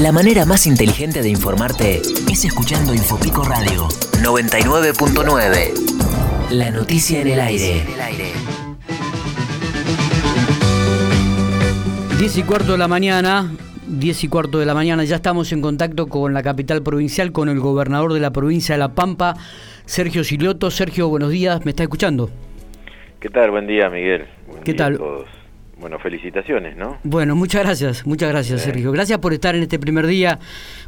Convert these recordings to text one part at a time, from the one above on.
La manera más inteligente de informarte es escuchando Infopico Radio 99.9. La noticia en el aire. 10 y cuarto de la mañana, 10 y cuarto de la mañana, ya estamos en contacto con la capital provincial, con el gobernador de la provincia de La Pampa, Sergio Silioto. Sergio, buenos días, ¿me está escuchando? ¿Qué tal? Buen día, Miguel. Buen ¿Qué día tal? A todos. Bueno, felicitaciones, ¿no? Bueno, muchas gracias, muchas gracias, Sí. Sergio. Gracias por estar en este primer día,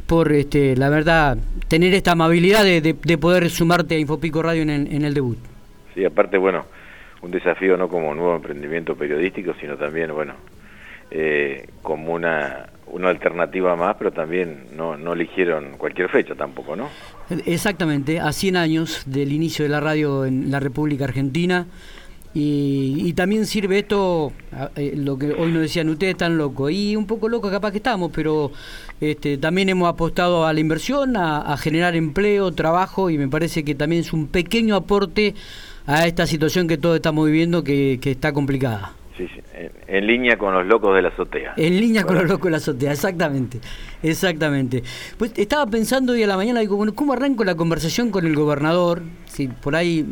por, este, la verdad, tener esta amabilidad de, de- de poder sumarte a Infopico Radio en, el- en el debut. Sí, aparte, bueno, un desafío no como nuevo emprendimiento periodístico, sino también, bueno, eh, como una, una alternativa más, pero también no, no eligieron cualquier fecha tampoco, ¿no? Exactamente, a 100 años del inicio de la radio en la República Argentina. Y, y también sirve esto, eh, lo que hoy nos decían ustedes, tan loco. Y un poco loco capaz que estamos, pero este, también hemos apostado a la inversión, a, a generar empleo, trabajo, y me parece que también es un pequeño aporte a esta situación que todos estamos viviendo que, que está complicada. Sí, sí, en, en línea con los locos de la azotea. En línea con los locos de la azotea, exactamente, exactamente. Pues estaba pensando hoy a la mañana, digo, bueno, ¿cómo arranco la conversación con el gobernador? Sí, por ahí,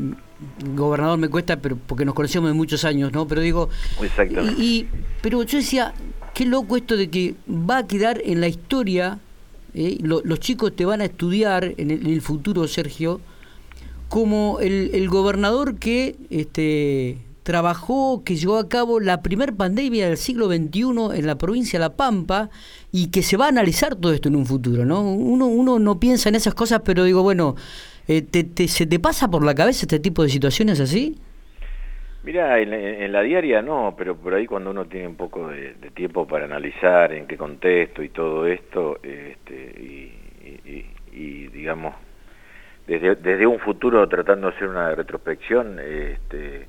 gobernador me cuesta, pero porque nos conocemos de muchos años, ¿no? Pero digo, Exactamente. y, pero yo decía, qué loco esto de que va a quedar en la historia, ¿eh? Lo- los chicos te van a estudiar en el, en el futuro, Sergio, como el, el gobernador que este, trabajó, que llevó a cabo la primer pandemia del siglo XXI en la provincia de La Pampa y que se va a analizar todo esto en un futuro, ¿no? Uno, uno no piensa en esas cosas, pero digo, bueno, eh, te, te- ¿se te pasa por la cabeza este tipo de situaciones así? Mira, en, en la diaria no, pero por ahí cuando uno tiene un poco de, tiempo para analizar en qué contexto y todo esto, este, y, digamos, desde, desde un futuro tratando de hacer una retrospección, este,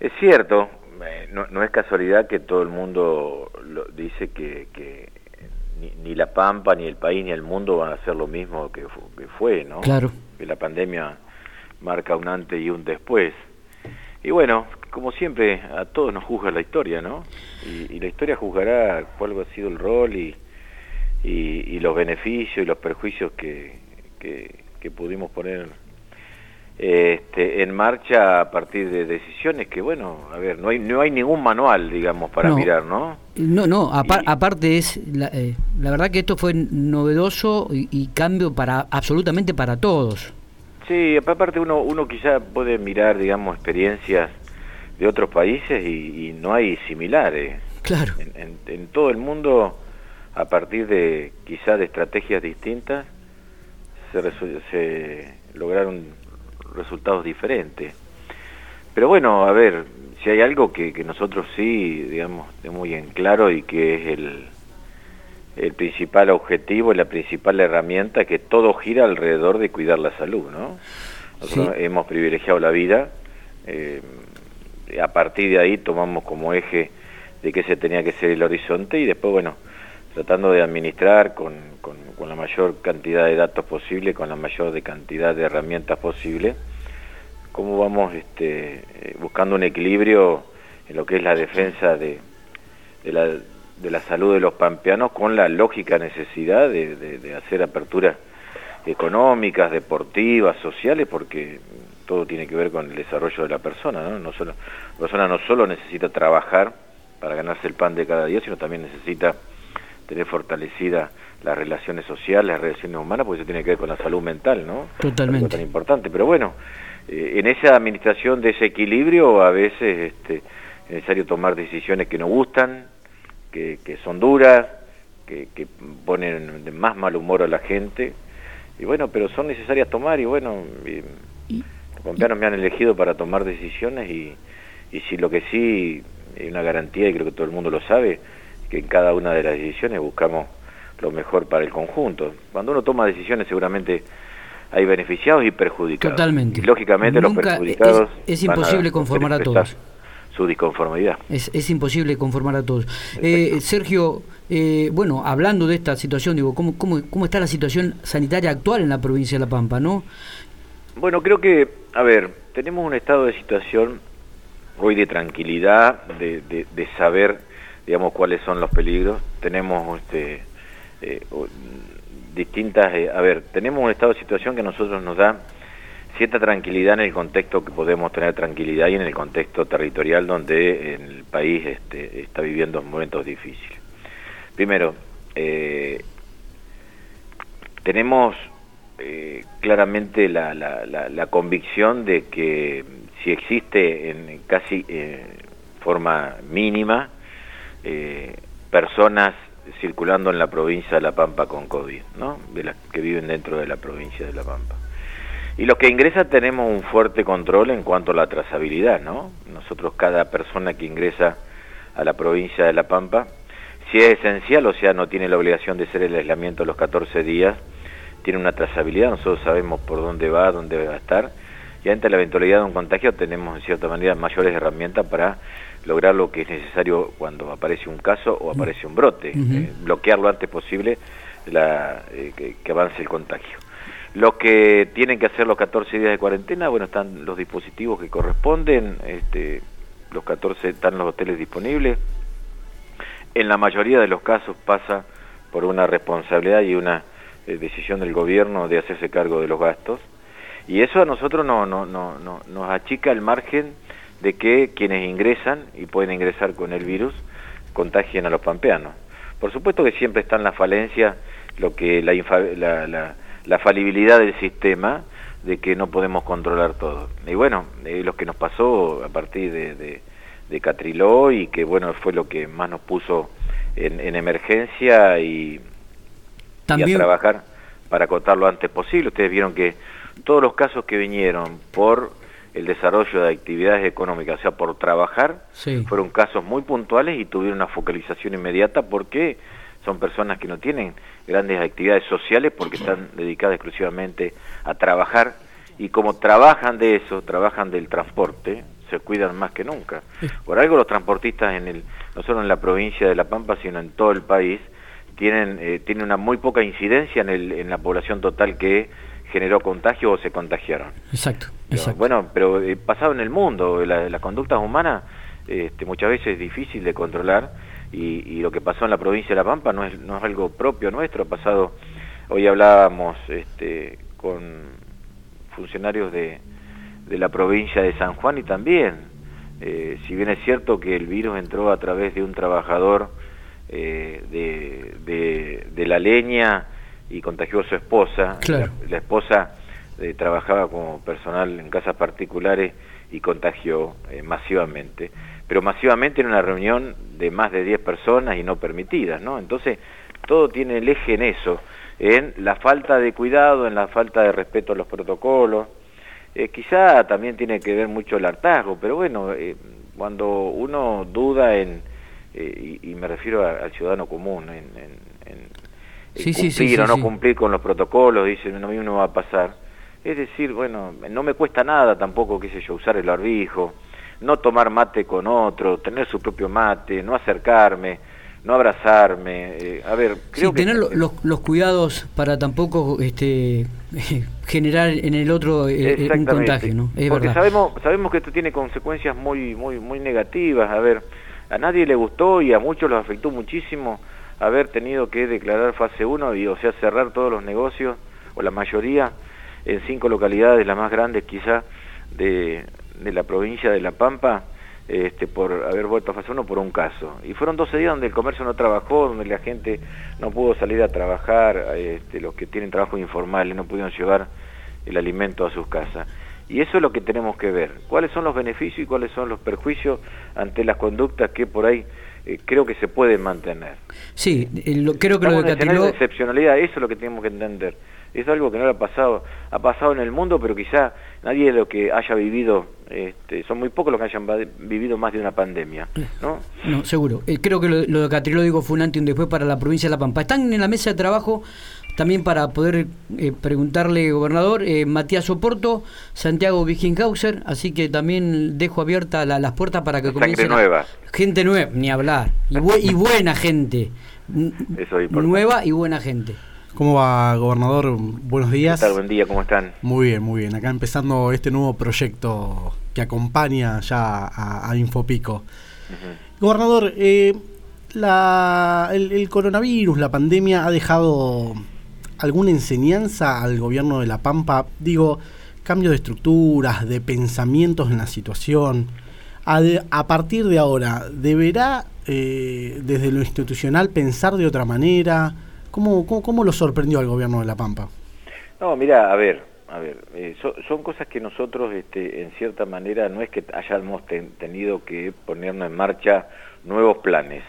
es cierto, eh, no, no es casualidad que todo el mundo lo- dice que, que ni, ni La Pampa, ni el país, ni el mundo van a hacer lo mismo que, fu- que fue, ¿no? Claro. Que la pandemia marca un antes y un después. Y bueno, como siempre, a todos nos juzga la historia, ¿no? Y, y la historia juzgará cuál ha sido el rol y, y, y los beneficios y los perjuicios que, que, que pudimos poner este, en marcha a partir de decisiones que, bueno, a ver, no hay, no hay ningún manual, digamos, para No. mirar, ¿no? No, no, apar- Y- aparte es, la, eh, la verdad que esto fue novedoso y, y cambio para absolutamente para todos. Sí, aparte uno, uno quizá puede mirar, digamos, experiencias de otros países y, y no hay similares. Claro. En, en- en todo el mundo, a partir de quizá de estrategias distintas, se, se lograron resultados diferentes. Pero bueno, a ver, si hay algo que, que nosotros sí, digamos, tenemos muy en claro y que es el, el principal objetivo y la principal herramienta, que todo gira alrededor de cuidar la salud, ¿no? Nosotros Sí. hemos privilegiado la vida, eh, a partir de ahí tomamos como eje de que ese tenía que ser el horizonte y después, bueno, tratando de administrar con, con, con la mayor cantidad de datos posible, con la mayor de cantidad de herramientas posible, cómo vamos este, eh, buscando un equilibrio en lo que es la defensa de, de, la, de la salud de los pampeanos con la lógica necesidad de, de- de hacer aperturas económicas, deportivas, sociales, porque todo tiene que ver con el desarrollo de la persona, ¿no? No solo, la persona no solo necesita trabajar para ganarse el pan de cada día, sino también necesita tener fortalecida las relaciones sociales, las relaciones humanas, porque eso tiene que ver con la salud mental, ¿no? Totalmente. Algo tan importante. Pero bueno, en esa administración de ese equilibrio a veces este, es necesario tomar decisiones que nos gustan, que, que son duras, que, que ponen de más mal humor a la gente. Y bueno, pero son necesarias tomar y bueno, y- los pampeanos me han elegido para tomar decisiones y, y si lo que sí hay una garantía y creo que todo el mundo lo sabe, que en cada una de las decisiones buscamos lo mejor para el conjunto. Cuando uno toma decisiones seguramente hay beneficiados y perjudicados. Totalmente. Y lógicamente los perjudicados es- es van imposible conformar a todos. Su disconformidad. Es, es imposible conformar a todos. Eh, Sergio, eh, bueno, hablando de esta situación, digo, ¿cómo, cómo, ¿cómo está la situación sanitaria actual en la provincia de La Pampa, no? Bueno, creo que, a ver, tenemos un estado de situación hoy de tranquilidad, de, de, de saber, digamos, cuáles son los peligros. Tenemos este, eh, distintas... Eh, a ver, tenemos un estado de situación que a nosotros nos da cierta tranquilidad en el contexto que podemos tener tranquilidad y en el contexto territorial donde el país este, está viviendo momentos difíciles. Primero, eh, tenemos eh, claramente la, la, convicción de que si existe en casi forma mínima personas circulando en la provincia de La Pampa con COVID, ¿no? de las que viven dentro de la provincia de La Pampa. Y los que ingresan tenemos un fuerte control en cuanto a la trazabilidad, ¿no? Nosotros cada persona que ingresa a la provincia de La Pampa, si es esencial, o sea, no tiene la obligación de hacer el aislamiento los 14 días, tiene una trazabilidad, nosotros sabemos por dónde va, dónde va a estar, y ante la eventualidad de un contagio tenemos en cierta manera mayores herramientas para lograr lo que es necesario cuando aparece un caso o aparece un brote, eh, bloquear lo antes posible la, eh, que avance el contagio. Los que tienen que hacer los 14 días de cuarentena, bueno, están los dispositivos que corresponden, este, los 14 están los hoteles disponibles. En la mayoría de los casos pasa por una responsabilidad y una eh, decisión del gobierno de hacerse cargo de los gastos. Y eso a nosotros no, no, no, no, nos achica el margen de que quienes ingresan y pueden ingresar con el virus contagien a los pampeanos. Por supuesto que siempre está en la falencia lo que la, la la falibilidad del sistema de que no podemos controlar todo. Y bueno, eh, lo que nos pasó a partir de, de, Catriló y que bueno, fue lo que más nos puso en, emergencia y, También... a trabajar para acotar lo antes posible. Ustedes vieron que todos los casos que vinieron por el desarrollo de actividades económicas, o sea, por trabajar, fueron casos muy puntuales y tuvieron una focalización inmediata porque son personas que no tienen grandes actividades sociales porque están dedicadas exclusivamente a trabajar. Y como trabajan de eso, trabajan del transporte, se cuidan más que nunca. Por algo los transportistas en el no solo en la provincia de La Pampa, sino en todo el país tienen eh, tienen una muy poca incidencia en, el, en la población total que generó contagio o se contagiaron. Exacto, exacto. Bueno, pero eh, pasado en el mundo, las la conductas humanas este, muchas veces es difícil de controlar y, lo que pasó en la provincia de La Pampa no es, no es algo propio nuestro, ha pasado, hoy hablábamos este, con funcionarios de, de la provincia de San Juan y también, eh, si bien es cierto que el virus entró a través de un trabajador eh, de, de, la leña y contagió a su esposa, la, esposa eh, trabajaba como personal en casas particulares y contagió masivamente pero masivamente en una reunión de más de 10 personas y no permitidas, ¿no? Entonces, todo tiene el eje en eso, en la falta de cuidado, en la falta de respeto a los protocolos. Eh, quizá también tiene que ver mucho el hartazgo, pero bueno, eh, cuando uno duda en, eh, y, me refiero al ciudadano común, en, cumplir o no cumplir con los protocolos, dice, no, a mí no va a pasar. Es decir, bueno, no me cuesta nada tampoco, qué sé yo, usar el barbijo, no tomar mate con otro, tener su propio mate, no acercarme, no abrazarme. Eh, a ver, creo que... tener los, los cuidados para tampoco este, generar en el otro eh, eh, un contagio, ¿no? Porque sabemos sabemos que esto tiene consecuencias muy muy muy negativas. A ver, a nadie le gustó y a muchos los afectó muchísimo haber tenido que declarar fase 1 y o sea cerrar todos los negocios o la mayoría en cinco localidades, las más grandes quizá de, de la provincia de La Pampa este, por haber vuelto a fase 1 por un caso. Y fueron 12 días donde el comercio no trabajó, donde la gente no pudo salir a trabajar, este, los que tienen trabajo informal no pudieron llevar el alimento a sus casas. Y eso es lo que tenemos que ver. ¿Cuáles son los beneficios y cuáles son los perjuicios ante las conductas que por ahí eh, creo que se pueden mantener? Sí, creo que lo de de excepcionalidad, eso es lo que tenemos que entender es algo que no le ha pasado, ha pasado en el mundo, pero quizá nadie de lo que haya vivido, este, son muy pocos los que hayan vivido más de una pandemia, ¿no? No, seguro. Eh, creo que lo, de Catriló digo fue un antes y un después para la provincia de La Pampa. Están en la mesa de trabajo también para poder eh, preguntarle, gobernador, eh, Matías Oporto, Santiago Wiginghauser, así que también dejo abiertas las puertas para que comience. Gente nueva. Gente nueva, ni hablar. Y, y buena gente. Eso nueva y buena gente. ¿Cómo va, gobernador? Buenos días. ¿Qué tal? Buen día, ¿cómo están? Muy bien, muy bien. Acá empezando este nuevo proyecto que acompaña ya a, Infopico. Gobernador, eh, La, el, coronavirus, la pandemia, ha dejado alguna enseñanza al gobierno de La Pampa? Digo, cambio de estructuras, de pensamientos en la situación. A, partir de ahora, ¿deberá eh, desde lo institucional pensar de otra manera? ¿Cómo, cómo, lo sorprendió al gobierno de La Pampa? No, mira, a ver, a ver, eh, son cosas que nosotros, este, en cierta manera, no es que hayamos tenido que ponernos en marcha nuevos planes.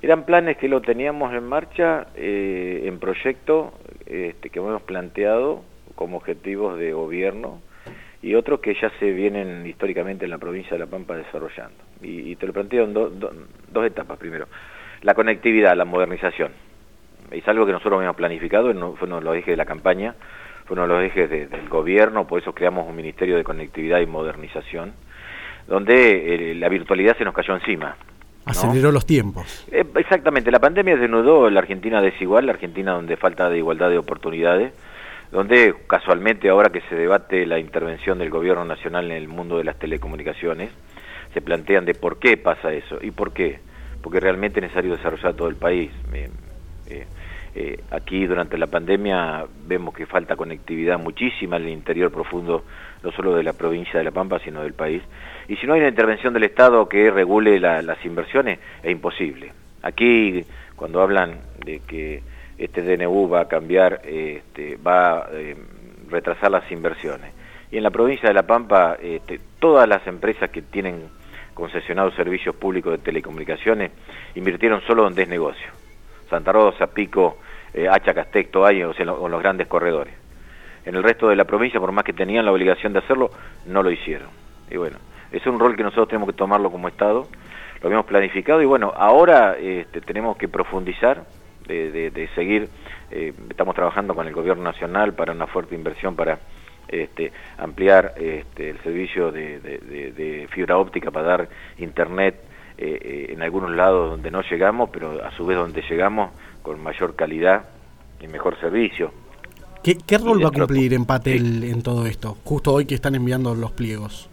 Eran planes que lo teníamos en marcha, eh, en proyecto, este, que hemos planteado como objetivos de gobierno y otros que ya se vienen históricamente en la provincia de La Pampa desarrollando. Y, te lo planteo en dos etapas. Primero, la conectividad, la modernización. Es algo que nosotros habíamos planificado, fue uno de los ejes de la campaña, fue uno de los ejes del gobierno, por eso creamos un Ministerio de Conectividad y Modernización, donde eh, la virtualidad se nos cayó encima. Aceleró los tiempos. Eh, exactamente, la pandemia desnudó la Argentina desigual, la Argentina donde falta de igualdad de oportunidades, donde casualmente ahora que se debate la intervención del gobierno nacional en el mundo de las telecomunicaciones, se plantean de por qué pasa eso y por qué, porque realmente es necesario desarrollar todo el país. Eh, eh, aquí durante la pandemia vemos que falta conectividad muchísima en el interior profundo, no solo de la provincia de La Pampa, sino del país. Y si no hay una intervención del Estado que regule las inversiones, es imposible. Aquí, cuando hablan de que este DNU va a cambiar, este, va a eh, retrasar las inversiones. Y en la provincia de La Pampa, este, todas las empresas que tienen concesionados servicios públicos de telecomunicaciones invirtieron solo donde es negocio. Santa Rosa, Pico, eh, Hacha, Castecto, hay, o sea, en los grandes corredores. En el resto de la provincia, por más que tenían la obligación de hacerlo, no lo hicieron. Y bueno, es un rol que nosotros tenemos que tomarlo como Estado, lo habíamos planificado y bueno, ahora este, tenemos que profundizar de, seguir, eh, estamos trabajando con el gobierno nacional para una fuerte inversión para este, ampliar este, el servicio de, fibra óptica para dar internet eh, eh, en algunos lados donde no llegamos, pero a su vez donde llegamos con mayor calidad y mejor servicio. ¿Qué, rol va a cumplir Empatel en todo esto? Justo hoy que están enviando los pliegos.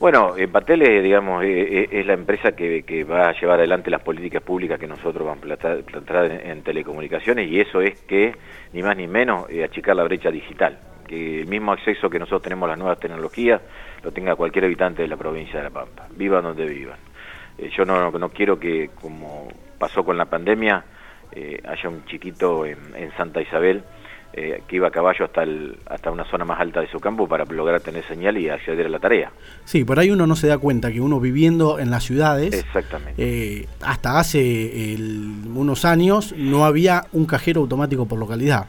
Bueno, Empatel es, digamos, es, la empresa que, va a llevar adelante las políticas públicas que nosotros vamos a plantar, en, telecomunicaciones y eso es que, ni más ni menos, eh, achicar la brecha digital. Que el mismo acceso que nosotros tenemos a las nuevas tecnologías lo tenga cualquier habitante de la provincia de La Pampa, vivan donde vivan. Eh, yo no, no, quiero que, como pasó con la pandemia, eh, haya un chiquito en Santa Isabel eh, que iba a caballo hasta, el, hasta una zona más alta de su campo para lograr tener señal y acceder a la tarea. Sí, por ahí uno no se da cuenta que uno viviendo en las ciudades, Exactamente. Eh, hasta hace unos años no había un cajero automático por localidad,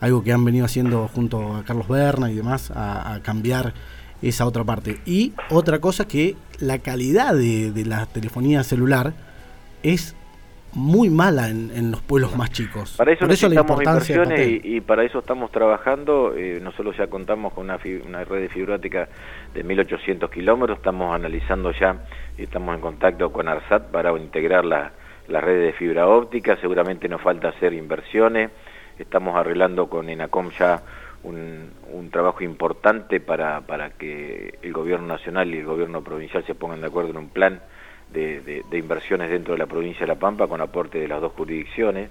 algo que han venido haciendo junto a Carlos Berna y demás a, cambiar esa otra parte. Y otra cosa que la calidad de, de la telefonía celular es muy mala en, los pueblos más chicos. Para eso necesitamos inversiones y, para eso estamos trabajando. Eh, nosotros ya contamos con una, una red de fibra óptica de 1.800 kilómetros. Estamos analizando ya, y estamos en contacto con ARSAT para integrar la, la red de fibra óptica. Seguramente nos falta hacer inversiones. Estamos arreglando con ENACOM ya un, un, trabajo importante para, para que el gobierno nacional y el gobierno provincial se pongan de acuerdo en un plan de, inversiones dentro de la provincia de La Pampa con aporte de las dos jurisdicciones.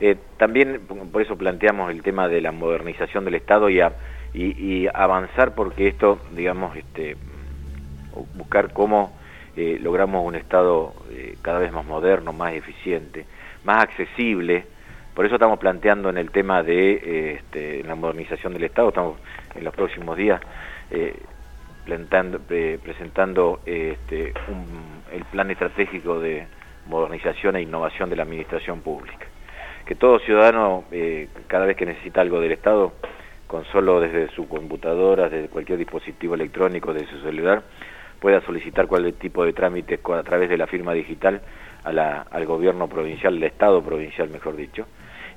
Eh, también por eso planteamos el tema de la modernización del Estado y, avanzar porque esto, digamos, este, buscar cómo eh, logramos un Estado eh, cada vez más moderno, más eficiente, más accesible. Por eso estamos planteando en el tema de este, la modernización del Estado, estamos en los próximos días presentando este, el plan estratégico de modernización e innovación de la administración pública. Que todo ciudadano, eh, cada vez que necesita algo del Estado, con solo desde su computadora, desde cualquier dispositivo electrónico, desde su celular, pueda solicitar cualquier tipo de trámite a través de la firma digital al gobierno provincial, al Estado provincial, mejor dicho,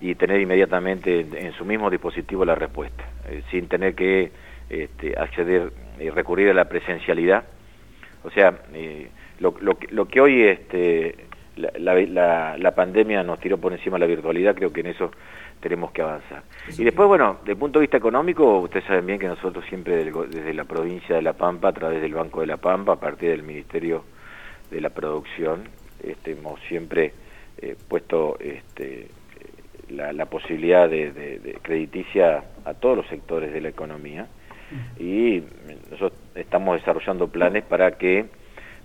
y tener inmediatamente en, su mismo dispositivo la respuesta, eh, sin tener que este, acceder y recurrir a la presencialidad. O sea, eh, lo, lo, lo, que hoy este, la, la, la, pandemia nos tiró por encima de la virtualidad, creo que en eso tenemos que avanzar. Y después, bueno, desde el punto de vista económico, ustedes saben bien que nosotros siempre desde la provincia de La Pampa, a través del Banco de La Pampa, a partir del Ministerio de la Producción, este, hemos siempre eh, puesto este, la, posibilidad de, crediticia a todos los sectores de la economía y nosotros estamos desarrollando planes para que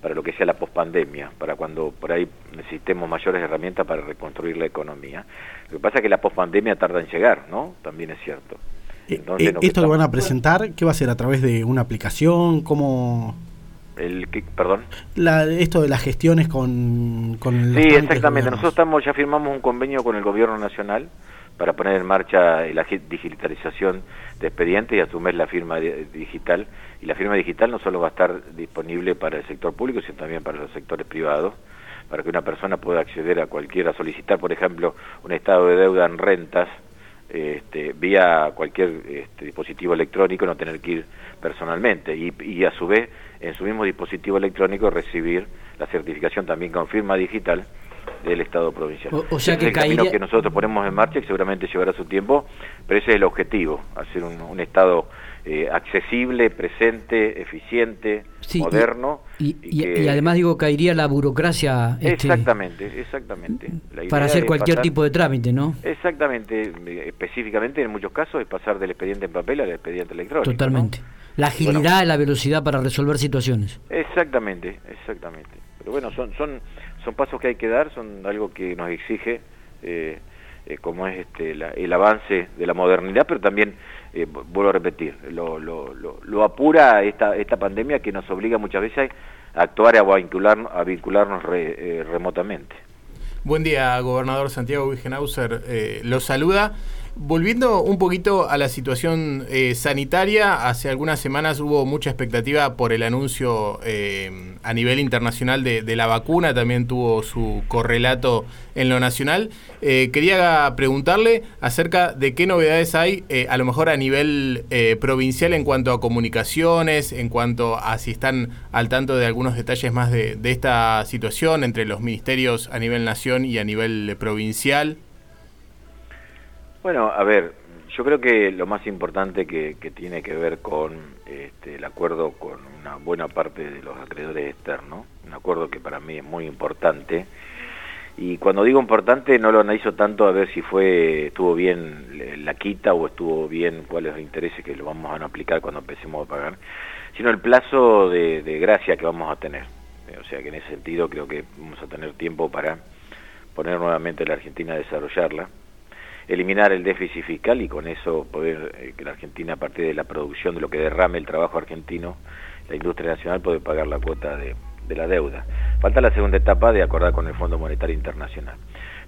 para lo que sea la pospandemia, para cuando por ahí necesitemos mayores herramientas para reconstruir la economía. Lo que pasa es que la pospandemia tarda en llegar, ¿no? También es cierto. Eh, eh, ¿Esto lo van a presentar? ¿Qué va a ser? ¿A través de una aplicación? ¿Cómo...? El, perdón. La, esto de las gestiones con, con Sí, exactamente. Nosotros estamos ya firmamos un convenio con el Gobierno Nacional para poner en marcha la digitalización de expedientes y asumir la firma digital. Y la firma digital no solo va a estar disponible para el sector público, sino también para los sectores privados, para que una persona pueda acceder a cualquiera, solicitar, por ejemplo, un estado de deuda en rentas este, vía cualquier este, dispositivo electrónico, no tener que ir personalmente. Y, y a su vez, en su mismo dispositivo electrónico, recibir la certificación también con firma digital del Estado provincial. O, sea que es el que nosotros ponemos en marcha y seguramente llevará su tiempo, pero ese es el objetivo, hacer un, Estado eh, accesible, presente, eficiente, moderno. Y, además digo, caería la burocracia. Este, exactamente, exactamente. para hacer cualquier tipo de trámite, ¿no? Exactamente, específicamente en muchos casos es pasar del expediente en papel al expediente electrónico. Totalmente. La agilidad y la velocidad para resolver situaciones. Exactamente, exactamente. Pero bueno, son, son son pasos que hay que dar, son algo que nos exige, eh, eh, como es este, el avance de la modernidad, pero también, eh, vuelvo a repetir, lo, lo, lo, apura esta, esta pandemia que nos obliga muchas veces a actuar y a, vincular, a vincularnos remotamente. Buen día, gobernador Santiago Wigenhauser. lo saluda. Volviendo un poquito a la situación eh, sanitaria, hace algunas semanas hubo mucha expectativa por el anuncio eh, a nivel internacional de, la vacuna, también tuvo su correlato en lo nacional. Eh, quería preguntarle acerca de qué novedades hay, a lo mejor a nivel provincial en cuanto a comunicaciones, en cuanto a si están al tanto de algunos detalles más de, de esta situación entre los ministerios a nivel nación y a nivel provincial. Bueno, a ver, yo creo que lo más importante que, tiene que ver con este, el acuerdo con una buena parte de los acreedores externos, un acuerdo que para mí es muy importante, y cuando digo importante no lo analizo tanto a ver si fue estuvo bien la quita o estuvo bien cuáles los intereses que lo vamos a aplicar cuando empecemos a pagar, sino el plazo de gracia que vamos a tener. O sea que en ese sentido creo que vamos a tener tiempo para poner nuevamente la Argentina a desarrollarla eliminar el déficit fiscal y con eso poder eh, que la Argentina a partir de la producción de lo que derrame el trabajo argentino, la industria nacional puede pagar la cuota de, la deuda. Falta la segunda etapa de acordar con el Fondo Monetario Internacional.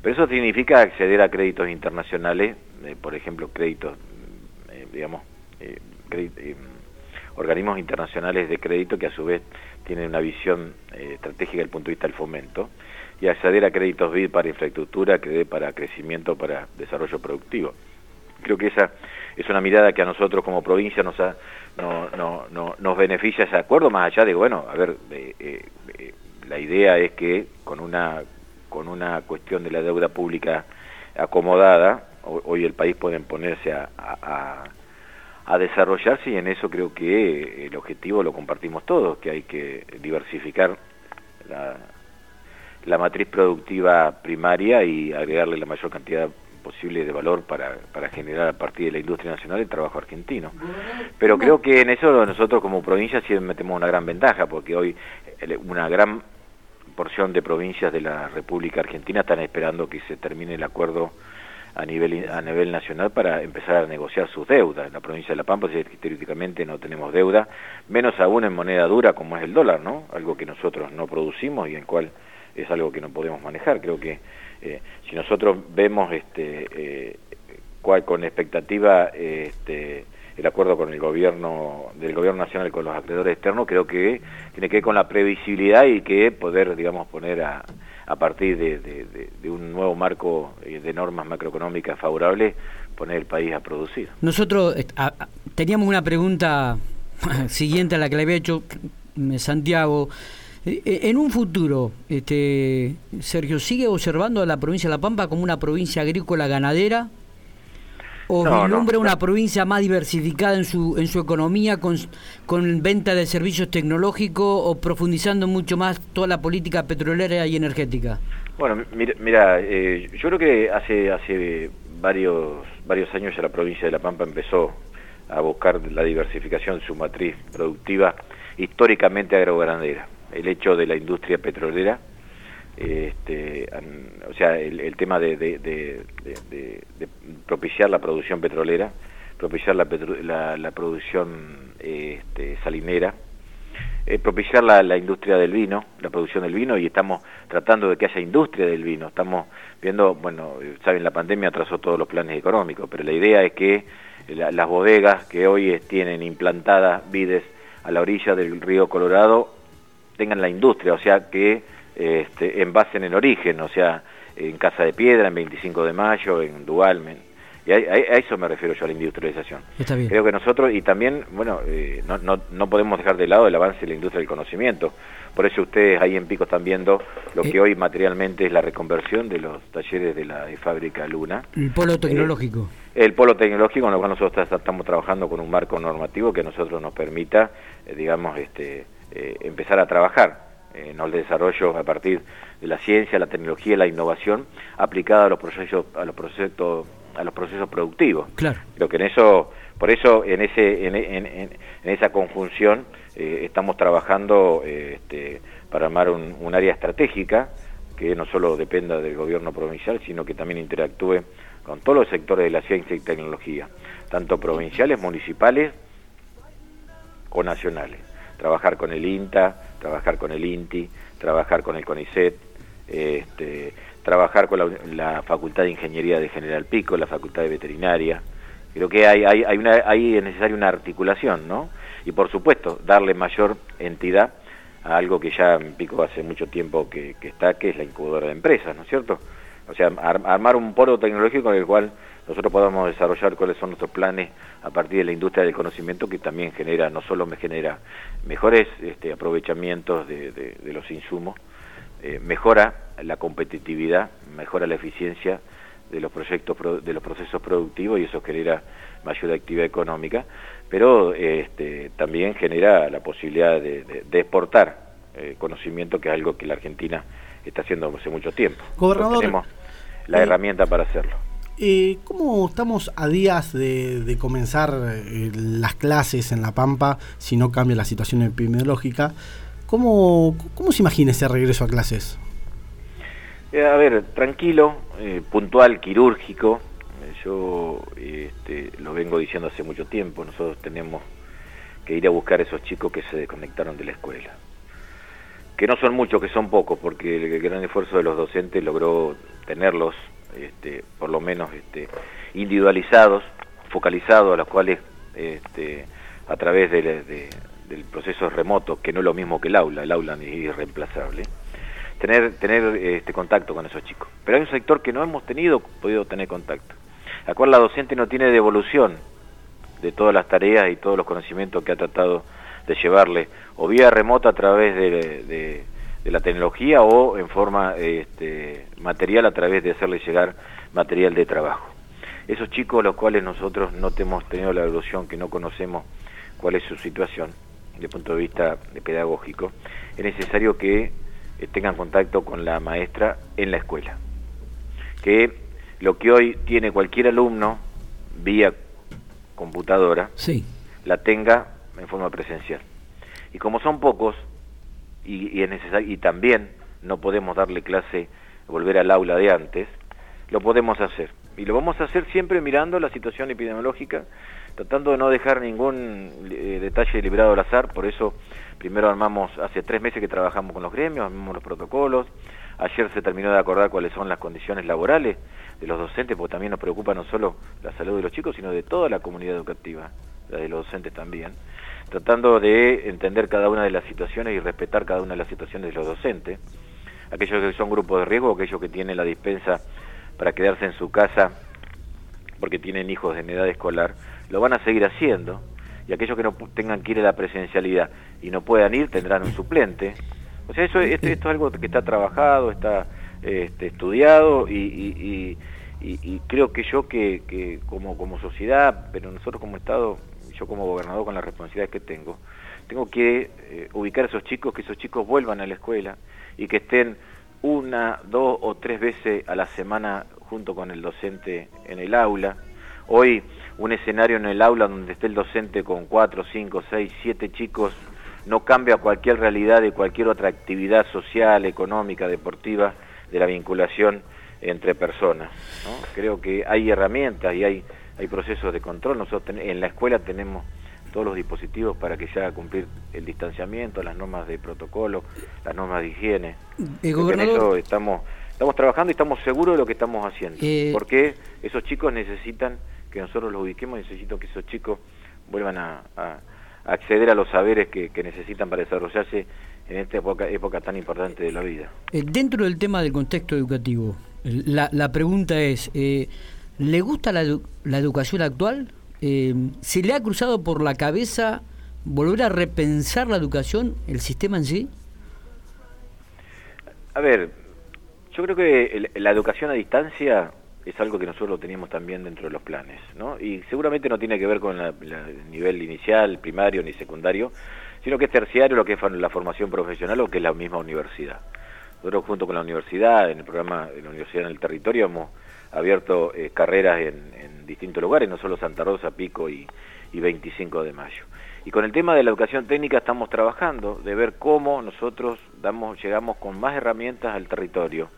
Pero eso significa acceder a créditos internacionales, eh, por ejemplo, créditos, eh, digamos, organismos internacionales de crédito que a su vez tienen una visión estratégica desde el punto de vista del fomento y acceder a créditos BID para infraestructura, que para crecimiento, para desarrollo productivo. Creo que esa es una mirada que a nosotros como provincia nos, no, no, no, nos beneficia ese acuerdo, más allá de, bueno, a ver, eh, eh, la idea es que con una, con una cuestión de la deuda pública acomodada, hoy el país puede ponerse a desarrollarse y en eso creo que el objetivo lo compartimos todos, que hay que diversificar la, la matriz productiva primaria y agregarle la mayor cantidad posible de valor para, para generar a partir de la industria nacional el trabajo argentino. Pero creo que en eso nosotros como provincia sí metemos una gran ventaja, porque hoy eh, una gran porción de provincias de la República Argentina están esperando que se termine el acuerdo a nivel a nivel nacional para empezar a negociar sus deudas. En la provincia de La Pampa, teóricamente no tenemos deuda, menos aún en moneda dura como es el dólar, ¿no? Algo que nosotros no producimos y en cual es algo que no podemos manejar. Creo que eh, si nosotros vemos este, eh, cuál, con expectativa este, el acuerdo con el gobierno del gobierno nacional con los acreedores externos, creo que tiene que ver con la previsibilidad y que poder, digamos, poner a, a partir de, un nuevo marco eh, de normas macroeconómicas favorables, poner el país a producir. Nosotros teníamos una pregunta siguiente a la que le había hecho Santiago. Eh, eh, en un futuro, este, Sergio, ¿sigue observando a la provincia de La Pampa como una provincia agrícola ganadera? ¿O vislumbra una provincia más diversificada en su, en su economía con, con venta de servicios tecnológicos o profundizando mucho más toda la política petrolera y energética? Bueno, mira, mira eh, yo creo que hace hace varios varios años ya la provincia de La Pampa empezó a buscar la diversificación de su matriz productiva históricamente agrogranadera. El hecho de la industria petrolera, este, o sea, el, tema de, de, propiciar la producción petrolera, propiciar la, la, producción este, salinera, eh, propiciar la, la, industria del vino, la producción del vino, y estamos tratando de que haya industria del vino. Estamos viendo, bueno, saben, la pandemia atrasó todos los planes económicos, pero la idea es que las bodegas que hoy tienen implantadas vides a la orilla del río Colorado tengan la industria, o sea, que este, envasen en origen, o sea, en Casa de Piedra, en 25 de Mayo, en Dualmen y a, eso me refiero yo a la industrialización. Creo que nosotros, y también, bueno, eh, no, no, no, podemos dejar de lado el avance de la industria del conocimiento. Por eso ustedes ahí en Pico están viendo lo que eh. hoy materialmente es la reconversión de los talleres de la fábrica Luna. El polo tecnológico. Eh, el polo tecnológico, con lo cual nosotros estamos trabajando con un marco normativo que a nosotros nos permita, digamos, este, empezar a trabajar en el desarrollo a partir de la ciencia, la tecnología y la innovación aplicada a los procesos, a los procesos a los procesos productivos. Claro. Creo que en eso, por eso en ese en, en, esa conjunción eh, estamos trabajando eh, este, para armar un, área estratégica que no solo dependa del gobierno provincial, sino que también interactúe con todos los sectores de la ciencia y tecnología, tanto provinciales, municipales o nacionales. Trabajar con el INTA, trabajar con el INTI, trabajar con el CONICET, este, trabajar con la, Facultad de Ingeniería de General Pico, la Facultad de Veterinaria. Creo que hay, hay, hay, una, hay es necesaria una articulación, ¿no? Y por supuesto, darle mayor entidad a algo que ya en Pico hace mucho tiempo que, está, que es la incubadora de empresas, ¿no es cierto? O sea, armar un polo tecnológico con el cual nosotros podamos desarrollar cuáles son nuestros planes a partir de la industria del conocimiento que también genera, no solo me genera mejores este, aprovechamientos de, de los insumos, eh, mejora la competitividad, mejora la eficiencia de los proyectos de los procesos productivos y eso genera mayor actividad económica, pero este, también genera la posibilidad de, exportar eh, conocimiento que es algo que la Argentina está haciendo hace mucho tiempo. tenemos la eh, herramienta para hacerlo. ¿Cómo estamos a días de, comenzar las clases en La Pampa si no cambia la situación epidemiológica? ¿Cómo, cómo se imagina ese regreso a clases? Eh, a ver, tranquilo, eh, puntual, quirúrgico. Eh, yo este, lo vengo diciendo hace mucho tiempo. Nosotros tenemos que ir a buscar a esos chicos que se desconectaron de la escuela. Que no son muchos, que son pocos, porque el, gran esfuerzo de los docentes logró tenerlos, este, por lo menos, este, individualizados, focalizados, a los cuales este, a través de, del proceso remoto, que no es lo mismo que el aula, el aula es irreemplazable, tener, tener este contacto con esos chicos. Pero hay un sector que no hemos tenido podido tener contacto, la cual la docente no tiene devolución de todas las tareas y todos los conocimientos que ha tratado de llevarle, o vía remota a través de, la tecnología o en forma este, material a través de hacerle llegar material de trabajo. Esos chicos los cuales nosotros no hemos tenido la devolución, que no conocemos cuál es su situación, desde el punto de vista pedagógico, es necesario que eh, tengan contacto con la maestra en la escuela. Que lo que hoy tiene cualquier alumno vía computadora, sí. la tenga en forma presencial. Y como son pocos, y, es necesario, y también no podemos darle clase, volver al aula de antes, lo podemos hacer. Y lo vamos a hacer siempre mirando la situación epidemiológica tratando de no dejar ningún eh, detalle librado al azar, por eso primero armamos, hace tres meses que trabajamos con los gremios, armamos los protocolos, ayer se terminó de acordar cuáles son las condiciones laborales de los docentes, porque también nos preocupa no solo la salud de los chicos, sino de toda la comunidad educativa, la de los docentes también, tratando de entender cada una de las situaciones y respetar cada una de las situaciones de los docentes, aquellos que son grupos de riesgo, aquellos que tienen la dispensa para quedarse en su casa porque tienen hijos en edad escolar, lo van a seguir haciendo y aquellos que no tengan que ir a la presencialidad y no puedan ir tendrán un suplente. O sea, eso, esto, esto es algo que está trabajado, está este, estudiado y, creo que yo que, como, como sociedad, pero nosotros como Estado, yo como gobernador con las responsabilidades que tengo, tengo que eh, ubicar a esos chicos, que esos chicos vuelvan a la escuela y que estén una, dos o tres veces a la semana junto con el docente en el aula. Hoy un escenario en el aula donde esté el docente con cuatro, cinco, seis, siete chicos no cambia cualquier realidad de cualquier otra actividad social, económica, deportiva, de la vinculación entre personas. Creo que hay herramientas y hay, hay procesos de control. Nosotros en la escuela tenemos todos los dispositivos para que se haga cumplir el distanciamiento, las normas de protocolo, las normas de higiene. Eh, en eso estamos, estamos trabajando y estamos seguros de lo que estamos haciendo. Eh, porque esos chicos necesitan que nosotros los ubiquemos, necesito que esos chicos vuelvan a, acceder a los saberes que, necesitan para desarrollarse en esta época, época tan importante de la vida. Eh, dentro del tema del contexto educativo, la, la pregunta es, eh, ¿le gusta la, la educación actual? Eh, ¿Se le ha cruzado por la cabeza volver a repensar la educación, el sistema en sí? A ver, yo creo que la educación a distancia es algo que nosotros lo teníamos también dentro de los planes, ¿no? Y seguramente no tiene que ver con el nivel inicial, primario ni secundario, sino que es terciario lo que es la formación profesional o que es la misma universidad. Nosotros junto con la universidad, en el programa de la Universidad en el Territorio, hemos abierto eh, carreras en, distintos lugares, no solo Santa Rosa, Pico y, 25 de mayo. Y con el tema de la educación técnica estamos trabajando de ver cómo nosotros damos, llegamos con más herramientas al territorio.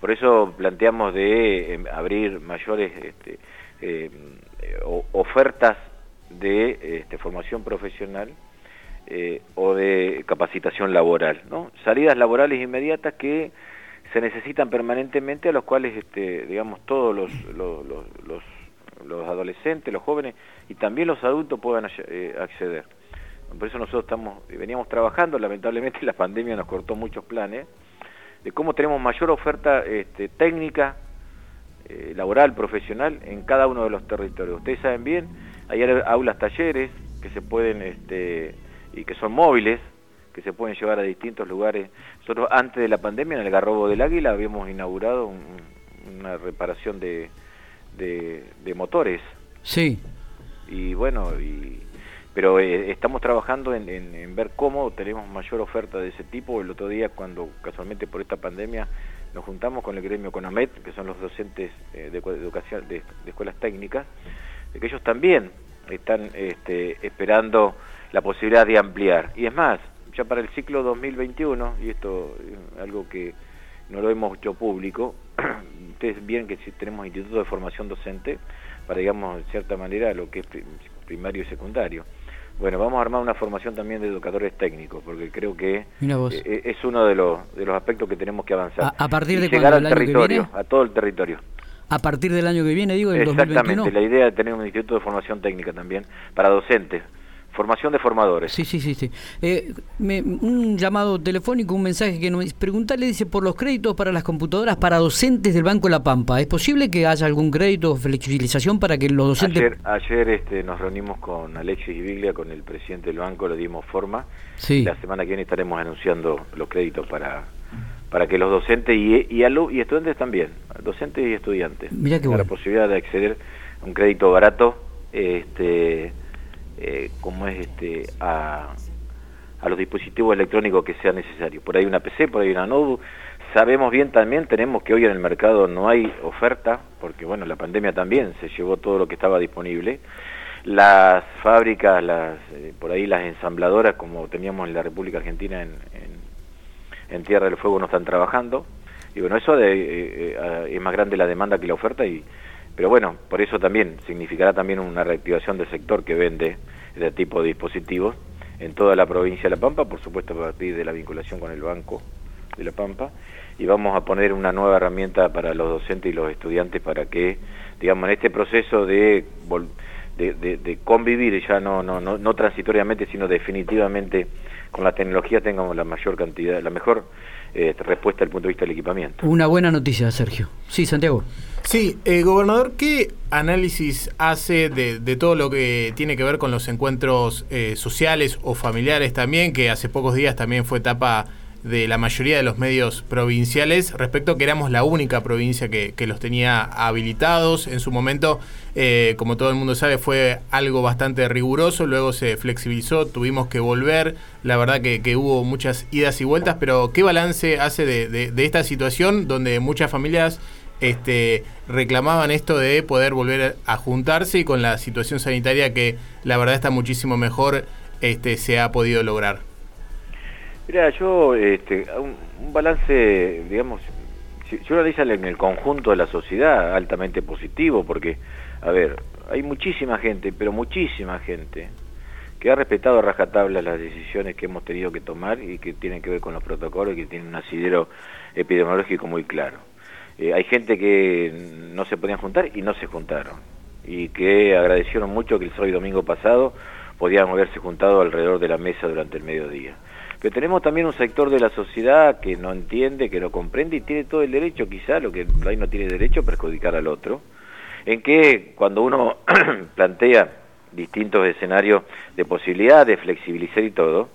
Por eso planteamos de em, abrir mayores este, em, ofertas de este, formación profesional eh, o de capacitación laboral, ¿no? Salidas laborales inmediatas que se necesitan permanentemente a los cuales, este, digamos, todos los, los, los, adolescentes, los jóvenes y también los adultos puedan eh, acceder. Por eso nosotros estamos, veníamos trabajando, lamentablemente la pandemia nos cortó muchos planes, de cómo tenemos mayor oferta este, técnica, eh, laboral, profesional en cada uno de los territorios. Ustedes saben bien, hay aulas talleres que se pueden este, y que son móviles, que se pueden llevar a distintos lugares. Nosotros antes de la pandemia en el Garrobo del Águila habíamos inaugurado una reparación de, de, motores. Sí. Y bueno, y, pero eh, estamos trabajando en, en, ver cómo tenemos mayor oferta de ese tipo. El otro día, cuando casualmente por esta pandemia nos juntamos con el gremio CONAMET, que son los docentes eh, de, educación de, de, escuelas técnicas, de que ellos también están este, esperando la posibilidad de ampliar. Y es más, ya para el ciclo 2021, y esto es algo que no lo hemos hecho público, ustedes ven que si tenemos institutos de formación docente para, digamos, en cierta manera, lo que es primario y secundario. Bueno, vamos a armar una formación también de educadores técnicos, porque creo que eh, es uno de los, de los aspectos que tenemos que avanzar. A, partir de llegar al territorio, a todo el territorio. A partir del año que viene, digo, del Exactamente, la idea de tener un instituto de formación técnica también para docentes, Formación de formadores. Sí, sí, sí. sí. Eh, un llamado telefónico, un mensaje que nos preguntarle, dice, por los créditos para las computadoras para docentes del Banco La Pampa. ¿Es posible que haya algún crédito o flexibilización para que los docentes... Ayer, ayer este, nos reunimos con Alexis Biglia, con el presidente del banco, le dimos forma. Sí. La semana que viene estaremos anunciando los créditos para para que los docentes y, y, y estudiantes también, docentes y estudiantes, tengan la posibilidad de acceder a un crédito barato este, eh, como es este a, a, los dispositivos electrónicos que sea necesario. Por ahí una PC, por ahí una notebook. Sabemos bien también, tenemos que hoy en el mercado no hay oferta, porque bueno, la pandemia también se llevó todo lo que estaba disponible. Las fábricas, las eh, por ahí las ensambladoras, como teníamos en la República Argentina en, en, Tierra del Fuego, no están trabajando. Y bueno, eso de, eh, es más grande la demanda que la oferta y pero bueno, por eso también significará también una reactivación del sector que vende este tipo de dispositivos en toda la provincia de La Pampa, por supuesto a partir de la vinculación con el Banco de La Pampa, y vamos a poner una nueva herramienta para los docentes y los estudiantes para que, digamos, en este proceso de, de, convivir, ya no, no, no, no transitoriamente, sino definitivamente con la tecnología tengamos la mayor cantidad, la mejor eh, respuesta desde el punto de vista del equipamiento. Una buena noticia, Sergio. Sí, Santiago. Sí, eh, gobernador, ¿qué análisis hace de, todo lo que tiene que ver con los encuentros eh, sociales o familiares también, que hace pocos días también fue etapa de la mayoría de los medios provinciales respecto a que éramos la única provincia que, los tenía habilitados. En su momento, eh, como todo el mundo sabe, fue algo bastante riguroso, luego se flexibilizó, tuvimos que volver, la verdad que, hubo muchas idas y vueltas, pero ¿qué balance hace de, esta situación donde muchas familias este, reclamaban esto de poder volver a juntarse y con la situación sanitaria que la verdad está muchísimo mejor este, se ha podido lograr? Mira, yo, este, un, balance, digamos, si, uno dice en el conjunto de la sociedad, altamente positivo, porque, a ver, hay muchísima gente, pero muchísima gente, que ha respetado a rajatabla las decisiones que hemos tenido que tomar y que tienen que ver con los protocolos y que tienen un asidero epidemiológico muy claro. Eh, hay gente que no se podían juntar y no se juntaron, y que agradecieron mucho que el sábado y domingo pasado podían haberse juntado alrededor de la mesa durante el mediodía. Pero tenemos también un sector de la sociedad que no entiende, que no comprende y tiene todo el derecho, quizá, lo que ahí no tiene derecho, a perjudicar al otro, en que cuando uno plantea distintos escenarios de posibilidad de flexibilizar y todo,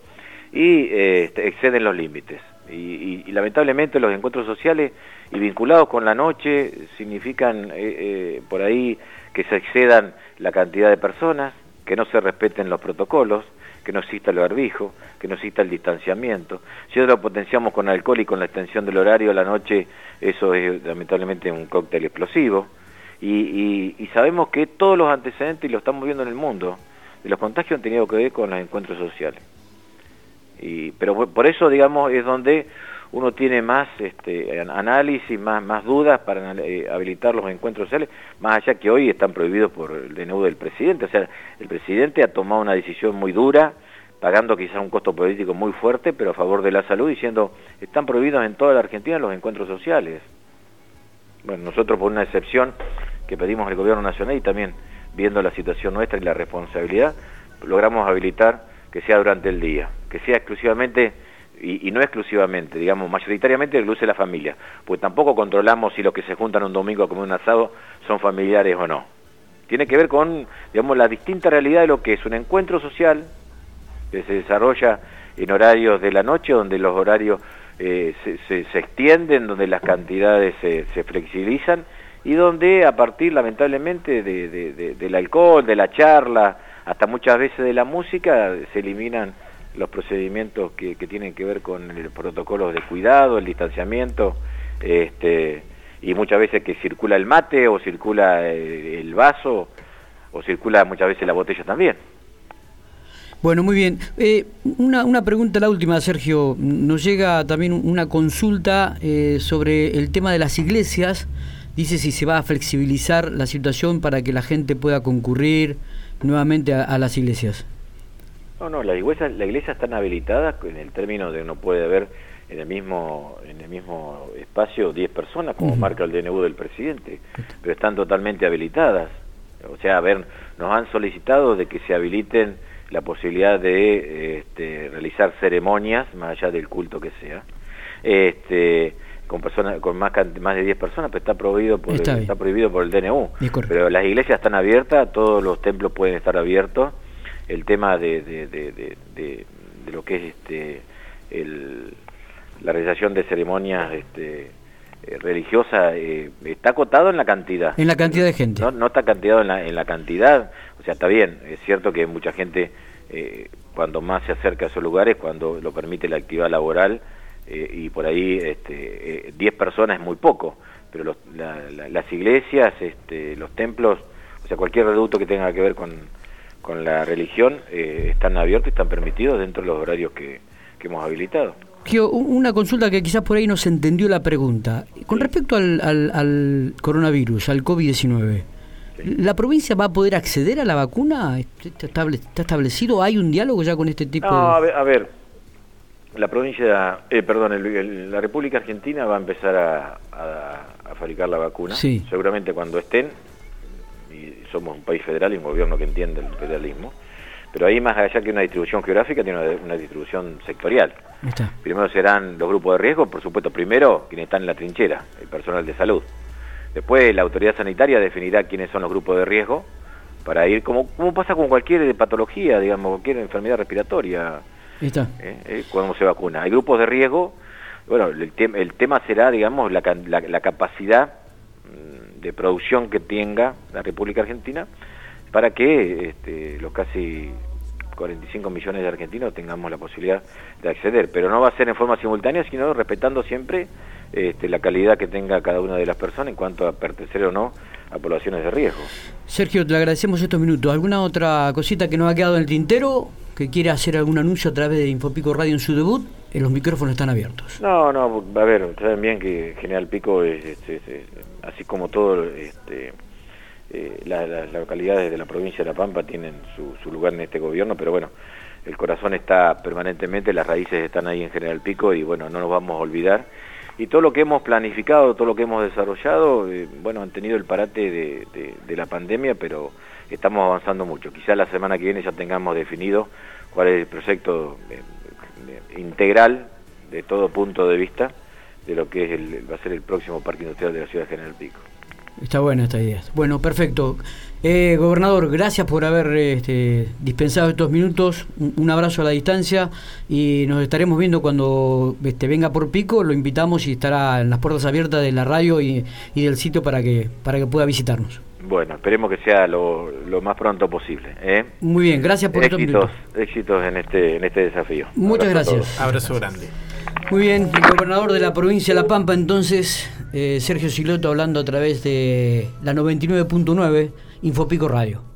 y eh, exceden los límites. Y, lamentablemente los encuentros sociales y vinculados con la noche significan eh, eh, por ahí que se excedan la cantidad de personas, que no se respeten los protocolos, que no exista el barbijo, que no exista el distanciamiento. Si lo potenciamos con alcohol y con la extensión del horario a la noche, eso es lamentablemente un cóctel explosivo. Y, sabemos que todos los antecedentes, y lo estamos viendo en el mundo, de los contagios han tenido que ver con los encuentros sociales. Y, pero por eso, digamos, es donde uno tiene más este, análisis, más, más dudas para eh, habilitar los encuentros sociales, más allá que hoy están prohibidos por el DNU del presidente. O sea, el presidente ha tomado una decisión muy dura, pagando quizás un costo político muy fuerte, pero a favor de la salud, diciendo, están prohibidos en toda la Argentina los encuentros sociales. Bueno, nosotros por una excepción que pedimos al gobierno nacional y también viendo la situación nuestra y la responsabilidad, logramos habilitar que sea durante el día, que sea exclusivamente y, no exclusivamente, digamos, mayoritariamente el luce la familia, pues tampoco controlamos si los que se juntan un domingo a comer un asado son familiares o no. Tiene que ver con, digamos, la distinta realidad de lo que es un encuentro social que se desarrolla en horarios de la noche, donde los horarios eh, se, se, extienden, donde las cantidades se, se, flexibilizan y donde a partir, lamentablemente, de, del alcohol, de la charla, hasta muchas veces de la música, se eliminan los procedimientos que, tienen que ver con el protocolo de cuidado, el distanciamiento, este, y muchas veces que circula el mate o circula eh, el vaso o circula muchas veces la botella también. Bueno, muy bien. Eh, una, una, pregunta, la última, Sergio. Nos llega también una consulta eh, sobre el tema de las iglesias. Dice si se va a flexibilizar la situación para que la gente pueda concurrir nuevamente a las iglesias. No, no, las iglesias, la iglesia están habilitadas en el término de no puede haber en el mismo en el mismo espacio 10 personas como marca el DNU del presidente, pero están totalmente habilitadas. O sea, a ver, nos han solicitado de que se habiliten la posibilidad de este, realizar ceremonias más allá del culto que sea. Este, con personas con más más de 10 personas, pero está prohibido por está, está prohibido por el DNU. Pero las iglesias están abiertas, todos los templos pueden estar abiertos el tema de, de, de, de, lo que es este el, la realización de ceremonias este, eh, religiosas eh, está acotado en la cantidad. En la cantidad de gente. No, no está cantidad en la, en la cantidad, o sea, está bien, es cierto que mucha gente eh, cuando más se acerca a esos lugares, cuando lo permite la actividad laboral, y por ahí este, 10 personas es muy poco, pero los, las iglesias, este, los templos, o sea, cualquier reducto que tenga que ver con con la religión eh, están abiertos y están permitidos dentro de los horarios que, hemos habilitado. Gio, una consulta que quizás por ahí no se entendió la pregunta. Con respecto al, al, coronavirus, al COVID-19, ¿la provincia va a poder acceder a la vacuna? ¿Está, establecido? ¿Hay un diálogo ya con este tipo no, a, ver, a ver, la provincia, eh, perdón, la República Argentina va a empezar a, a fabricar la vacuna. Sí. Seguramente cuando estén, somos un país federal y un gobierno que entiende el federalismo, pero ahí más allá que una distribución geográfica tiene una, distribución sectorial. Primero serán los grupos de riesgo, por supuesto, primero quienes están en la trinchera, el personal de salud. Después la autoridad sanitaria definirá quiénes son los grupos de riesgo para ir, como, como pasa con cualquier patología, digamos, cualquier enfermedad respiratoria, ¿Eh? ¿Eh? cuando se vacuna. Hay grupos de riesgo bueno, el, el tema será, digamos, la, la, capacidad mm, de producción que tenga la República Argentina para que este, los casi 45 millones de argentinos tengamos la posibilidad de acceder, pero no va a ser en forma simultánea, sino respetando siempre este, la calidad que tenga cada una de las personas en cuanto a pertenecer o no a poblaciones de riesgo. Sergio, te agradecemos estos minutos. ¿Alguna otra cosita que nos ha quedado en el tintero? ¿Que quiera hacer algún anuncio a través de Infopico Radio en su debut? En los micrófonos están abiertos. No, no, a ver, saben bien que General Pico es, este, así como todo, este, eh, las localidades de la provincia de La Pampa tienen su, lugar en este gobierno, pero bueno, el corazón está permanentemente, las raíces están ahí en General Pico y bueno, no nos vamos a olvidar y todo lo que hemos planificado, todo lo que hemos desarrollado, eh, bueno, han tenido el parate de, la pandemia, pero estamos avanzando mucho. Quizá la semana que viene ya tengamos definido cuál es el proyecto eh, integral de todo punto de vista de lo que es el, va a ser el próximo parque industrial de la ciudad de General Pico. Está buena esta idea. Bueno, perfecto. Eh, gobernador, gracias por haber este, dispensado estos minutos. Un, abrazo a la distancia y nos estaremos viendo cuando este, venga por pico. Lo invitamos y estará en las puertas abiertas de la radio y, del sitio para que, para que pueda visitarnos. Bueno, esperemos que sea lo, más pronto posible. ¿eh? Muy bien, gracias por éxitos, estos minutos. Éxitos en este, en este desafío. Muchas gracias. Abrazo grande. Muy bien, el gobernador de la provincia de La Pampa, entonces, eh, Sergio Siloto, hablando a través de la 99.9 Infopico Radio.